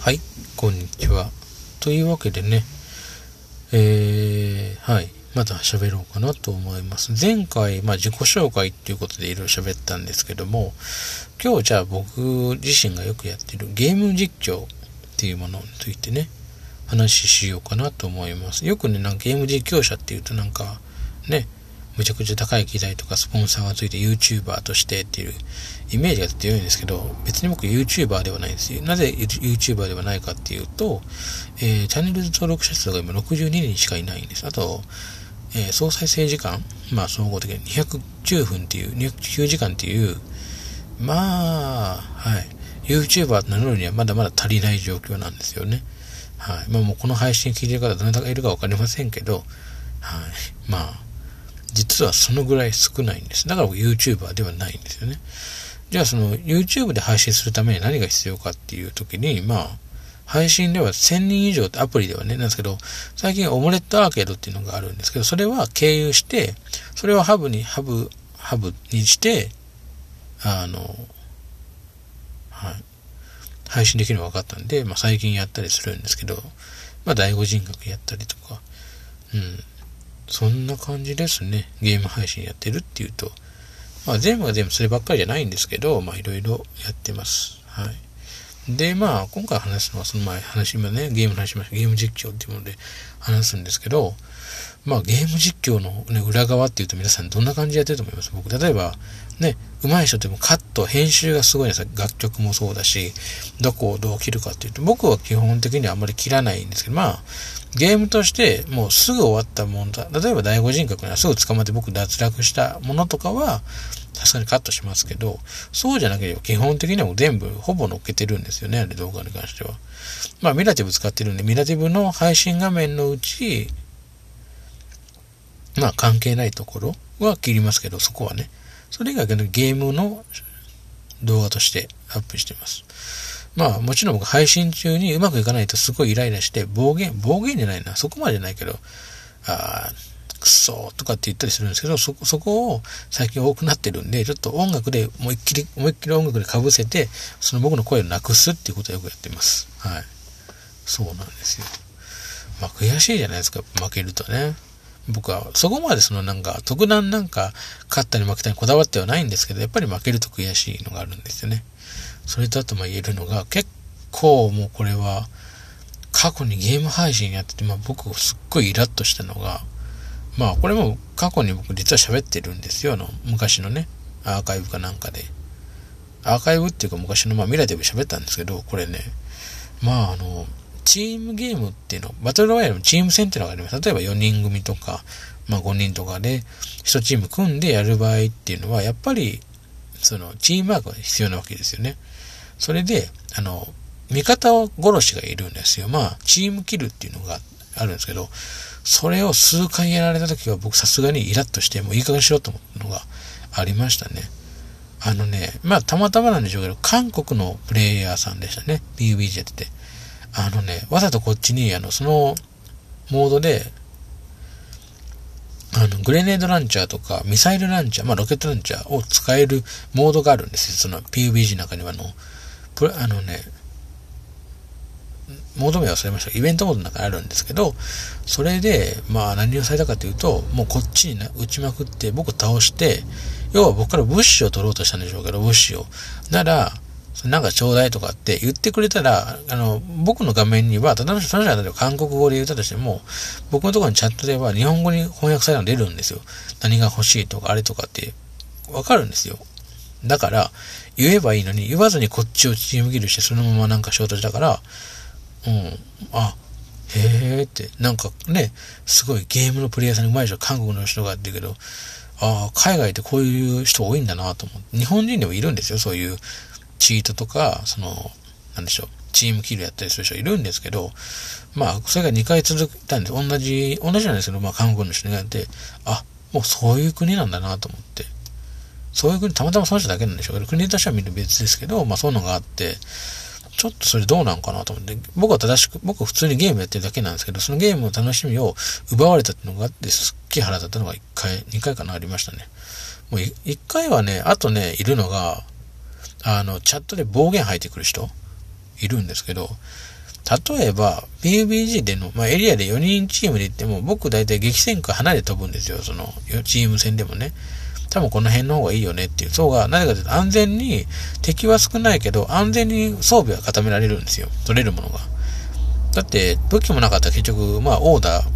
はい、こんにちは。というわけでね、えー、はい、また喋ろうかなと思います。前回、まあ自己紹介っていうことでいろいろ喋ったんですけども、今日じゃあ僕自身がよくやってるゲーム実況っていうものについてね、話しようかなと思います。よくね、なんかゲーム実況者っていうとなんか、ね、むちゃくちゃ高い機材とかスポンサーがついて YouTuber としてっていうイメージが強いんですけど、別に僕 YouTuber ではないんですよ。なぜ YouTuber ではないかっていうと、えー、チャンネル登録者数が今62人しかいないんです。あと、えー、総再生時間、まあ総合的に210分っていう、209時間っていう、まあ、はい。YouTuber と名乗るにはまだまだ足りない状況なんですよね。はい。まあもうこの配信聞いてる方どなたがいるかわかりませんけど、はい。まあ、実はそのぐらい少ないんです。だから僕 YouTuber ではないんですよね。じゃあその YouTube で配信するために何が必要かっていう時に、まあ、配信では1000人以上ってアプリではね、なんですけど、最近オムレットアーケードっていうのがあるんですけど、それは経由して、それをハブに、ハブ、ハブにして、あの、はい、配信できるのが分かったんで、まあ最近やったりするんですけど、まあ第五人格やったりとか、うん、そんな感じですね。ゲーム配信やってるっていうと、まあ、全部が全部そればっかりじゃないんですけど、まあ、いろいろやってます。はい。で、まあ、今回話すのは、その前、話、今ね、ゲームの話しました。ゲーム実況っていうもので話すんですけど、まあ、ゲーム実況の、ね、裏側っていうと皆さんどんな感じでやってると思います？僕、例えば、ね、上手い人ってもカット、編集がすごいんですよ楽曲もそうだし、どこをどう切るかっていうと、僕は基本的にはあんまり切らないんですけど、まあ、ゲームとしてもうすぐ終わったものだ。例えば第五人格にはすぐ捕まって僕脱落したものとかは、さすがにカットしますけど、そうじゃなければ基本的にはもう全部ほぼ載っけてるんですよね、あれ動画に関しては。まあミラティブ使ってるんで、ミラティブの配信画面のうち、まあ関係ないところは切りますけど、そこはね。それ以外はゲームの動画としてアップしてます。まあもちろん僕配信中にうまくいかないとすごいイライラして暴言、暴言じゃないな、そこまでないけど、あくそとかって言ったりするんですけど、そ、そこを最近多くなってるんで、ちょっと音楽で思いっきり、思いっきり音楽で被せて、その僕の声をなくすっていうことをよくやってます。はい。そうなんですよ。まあ悔しいじゃないですか、負けるとね。僕はそこまでそのなんか特段なんか勝ったり負けたりこだわってはないんですけど、やっぱり負けると悔しいのがあるんですよね。それとあとまあ言えるのが、結構もうこれは、過去にゲーム配信やってて、まあ僕すっごいイラッとしたのが、まあこれも過去に僕実は喋ってるんですよ、あの、昔のね、アーカイブかなんかで。アーカイブっていうか昔のまあ未来でも喋ったんですけど、これね、まああの、チームゲームっていうの、バトルロワイヤルのチーム戦っていうのがあります。例えば4人組とか、まあ5人とかで、1チーム組んでやる場合っていうのは、やっぱり、その、チームワークが必要なわけですよね。それで、あの、味方を殺しがいるんですよ。まあ、チームキルっていうのがあるんですけど、それを数回やられた時は僕さすがにイラッとして、もういい加減しろと思ったのがありましたね。あのね、まあたまたまなんでしょうけど、韓国のプレイヤーさんでしたね。PUBG やってて。あのね、わざとこっちに、あの、その、モードで、あの、グレネードランチャーとか、ミサイルランチャー、まあ、ロケットランチャーを使えるモードがあるんですよ。その PUBG の中には、あの、あのね、モード名忘れました。イベントモードの中にあるんですけど、それで、まあ何をされたかというと、もうこっちに撃ちまくって僕倒して、要は僕から物資を取ろうとしたんでしょうけど、物資を。なら、なんかちょうだいとかって言ってくれたら、あの、僕の画面には、ただの人の韓国語で言ったとしても、僕のところにチャットでは日本語に翻訳されるの出るんですよ。何が欲しいとか、あれとかって、わかるんですよ。だから、言えばいいのに、言わずにこっちをチームギルしてそのままなんか衝突したから、うん、あ、へえって、なんかね、すごいゲームのプレイヤーさんに上手い人、韓国の人がって言うけど、ああ、海外ってこういう人多いんだなと思って、日本人でもいるんですよ、そういうチートとか、その、なんでしょう、チームキルやったりする人いるんですけど、まあ、それが2回続いたんで、同じ、同じなんですけど、まあ、韓国の人がやって、あ、もうそういう国なんだなと思って。そういう国、たまたまその人だけなんでしょうけど、国としてはみんな別ですけど、まあそういうのがあって、ちょっとそれどうなんかなと思って、僕は正しく、僕は普通にゲームやってるだけなんですけど、そのゲームの楽しみを奪われたっていうのがあって、すっげえ腹立ったのが1回、2回かなありましたね。もう1回はね、あとね、いるのが、あの、チャットで暴言吐いてくる人いるんですけど、例えば、PUBG での、まあ、エリアで4人チームで行っても、僕大体激戦区離れて飛ぶんですよ、その、チーム戦でもね。多分この辺の方がいいよねっていう。そうが、なぜかというと安全に、敵は少ないけど、安全に装備は固められるんですよ。取れるものが。だって、武器もなかったら結局、まあ、オーダー、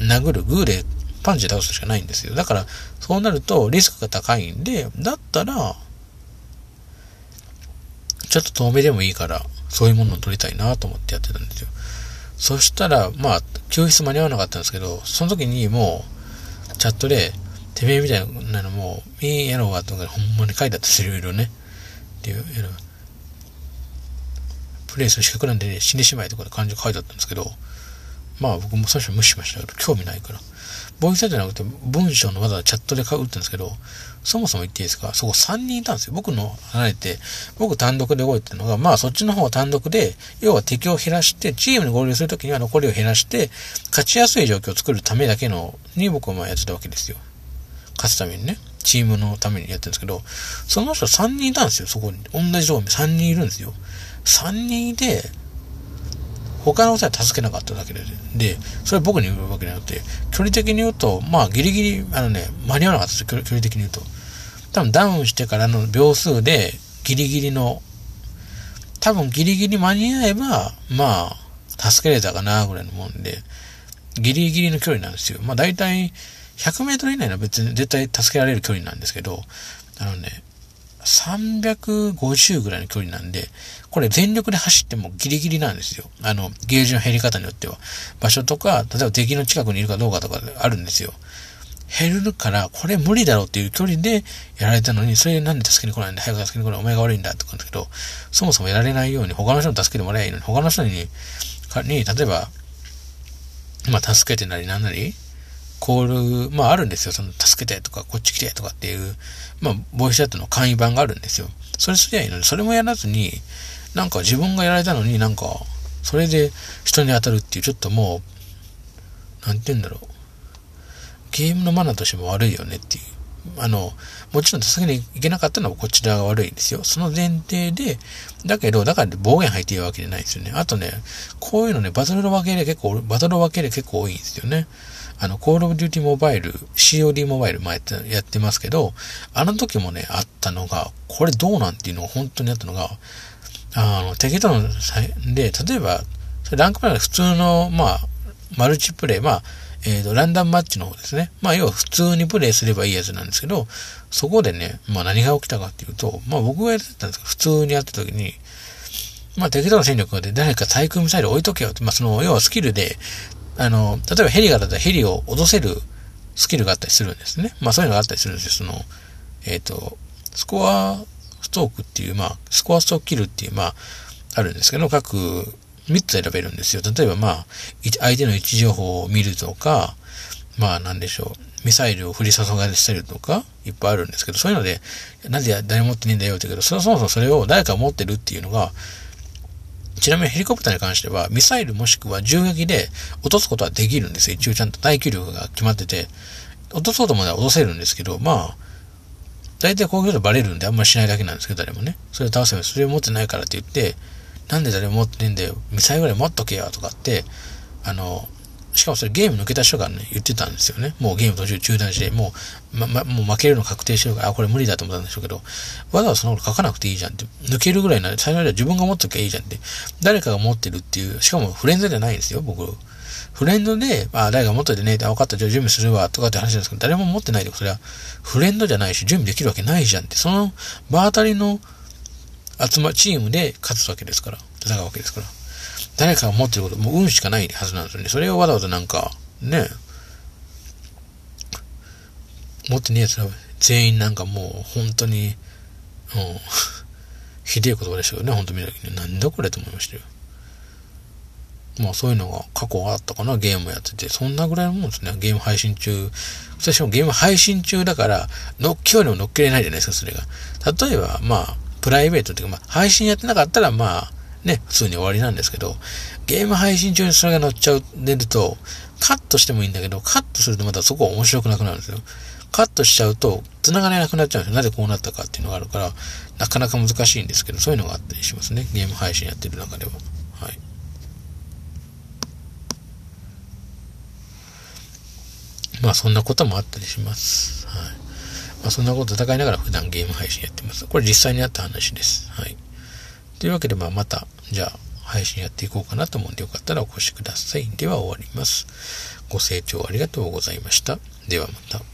殴る、グーでパンチで倒すしかないんですよ。だから、そうなるとリスクが高いんで、だったら、ちょっと遠目でもいいから、そういうものを撮りたいなと思ってやってたんですよ。そしたら、まあ、教室間に合わなかったんですけど、その時にもう、チャットで、てめえみたいなのも、みーやろうがとかほんまに書いてあったんですよ、いろいろね。っていう、プレイする資格なんで、ね、死んでしまえとかで漢字書いてあったんですけど、まあ僕も最初無視しましたけど、興味ないから。ボイスじゃなくて文章のわざわざチャットで打ったんですけど、そもそも言っていいですか？そこ3人いたんですよ。僕の離れて、僕単独で動いてるのが、まあそっちの方は単独で、要は敵を減らして、チームに合流するときには残りを減らして、勝ちやすい状況を作るためだけの、に僕はまあやってたわけですよ。勝つためにね。チームのためにやってるんですけど、その人3人いたんですよ。そこに。同じとこに3人いるんですよ。3人で、他の人は助けなかっただけで、で、それ僕に言うわけじゃなくて、距離的に言うと、まあギリギリ、あのね、間に合わなかったです距離的に言うと。多分ダウンしてからの秒数で、ギリギリの、多分ギリギリ間に合えば、まあ、助けれたかな、ぐらいのもんで、ギリギリの距離なんですよ。まあ大体、100メートル以内は別に絶対助けられる距離なんですけど、あのね、350ぐらいの距離なんで、これ全力で走ってもギリギリなんですよ。あの、ゲージの減り方によっては。場所とか、例えば敵の近くにいるかどうかとかあるんですよ。減るから、これ無理だろうっていう距離でやられたのに、それなんで助けに来ないんだ早く助けに来ないお前が悪いんだってことだけど、そもそもやられないように他の人に助けてもらえばいいのに、他の人に、に、例えば、まあ、助けてなりなんなり、コール、まああるんですよ。その、助けてとか、こっち来てとかっていう、まあ、ボイスチャットの簡易版があるんですよ。それすりゃいいのに、それもやらずに、なんか自分がやられたのになんか、それで人に当たるっていう、ちょっともう、なんて言うんだろう。ゲームのマナーとしても悪いよねっていう。あの、もちろん助けに行けなかったのはこちらが悪いんですよ。その前提で、だけど、だから暴言吐いていいわけじゃないんですよね。あとね、こういうのね、バトルの分けで結構、バトル分けで結構多いんですよね。あの、コールオブデューティモバイル、COD モバイル前やってますけど、あの時もね、あったのが、これどうなんていうのが本当にあったのが、あの、敵との、で、例えば、ランクプレイ普通の、まあ、マルチプレイ、まあ、えっ、ー、と、ランダムマッチの方ですね。まあ、要は普通にプレイすればいいやつなんですけど、そこでね、まあ何が起きたかっていうと、まあ僕がやってたんですけど、普通にやった時に、まあ敵との戦力で誰か対空ミサイル置いとけよって、まあその、要はスキルで、あの、例えばヘリがだったらヘリを脅せるスキルがあったりするんですね。まあそういうのがあったりするんですよ。その、えっ、ー、と、スコアストークっていう、まあ、スコアストークキルっていう、まあ、あるんですけど、各3つ選べるんですよ。例えばまあ、相手の位置情報を見るとか、まあなんでしょう。ミサイルを振り注がせるとか、いっぱいあるんですけど、そういうので、なんで誰も持ってねえんだよって言うけど、そもそもそれを誰か持ってるっていうのが、ちなみにヘリコプターに関しては、ミサイルもしくは銃撃で落とすことはできるんですよ。一応ちゃんと耐久力が決まってて、落とそうと思えば落とせるんですけど、まあ、大体こういうとバレるんであんまりしないだけなんですけど、誰もね。それを倒せば、それを持ってないからって言って、なんで誰も持ってねえんだよ。ミサイルぐらい持っとけよとかって、あの、しかもそれゲーム抜けた人がね、言ってたんですよね。もうゲーム途中中断して、もう、ま、ま、もう負けるの確定してるから、あ、これ無理だと思ったんでしょうけど、わざわざそのこと書かなくていいじゃんって、抜けるぐらいなら、最初は自分が持っときゃいいじゃんって、誰かが持ってるっていう、しかもフレンドじゃないんですよ、僕。フレンドで、あ、誰か持っといてね、あ分かった、じゃあ準備するわ、とかって話なんですけど、誰も持ってないで、それは、フレンドじゃないし、準備できるわけないじゃんって、その場当たりの集ま、チームで勝つわけですから、戦うわけですから。誰かが持ってること、もう運しかないはずなんですよね。それをわざわざなんか、ね、持ってねえ奴ら全員なんかもう本当に、うん、ひでえ言葉でしたけどね、本当見た時に。なんだこれと思いましたよ。まあそういうのが過去あったかな、ゲームやってて。そんなぐらいのもんですね。ゲーム配信中。私もゲーム配信中だから、乗っけようにも乗っけれないじゃないですか、それが。例えば、まあ、プライベートっていうか、まあ、配信やってなかったら、まあ、ね、普通に終わりなんですけど、ゲーム配信中にそれが乗っちゃう、出ると、カットしてもいいんだけど、カットするとまたそこは面白くなくなるんですよ。カットしちゃうと、繋がれなくなっちゃうんですよ。なぜこうなったかっていうのがあるから、なかなか難しいんですけど、そういうのがあったりしますね。ゲーム配信やってる中では。はい。まあそんなこともあったりします。はい。まあそんなこと戦いながら普段ゲーム配信やってます。これ実際にあった話です。はい。というわけでまあまた、じゃあ配信やっていこうかなと思うんでよかったらお越しください。では終わります。ご清聴ありがとうございました。ではまた。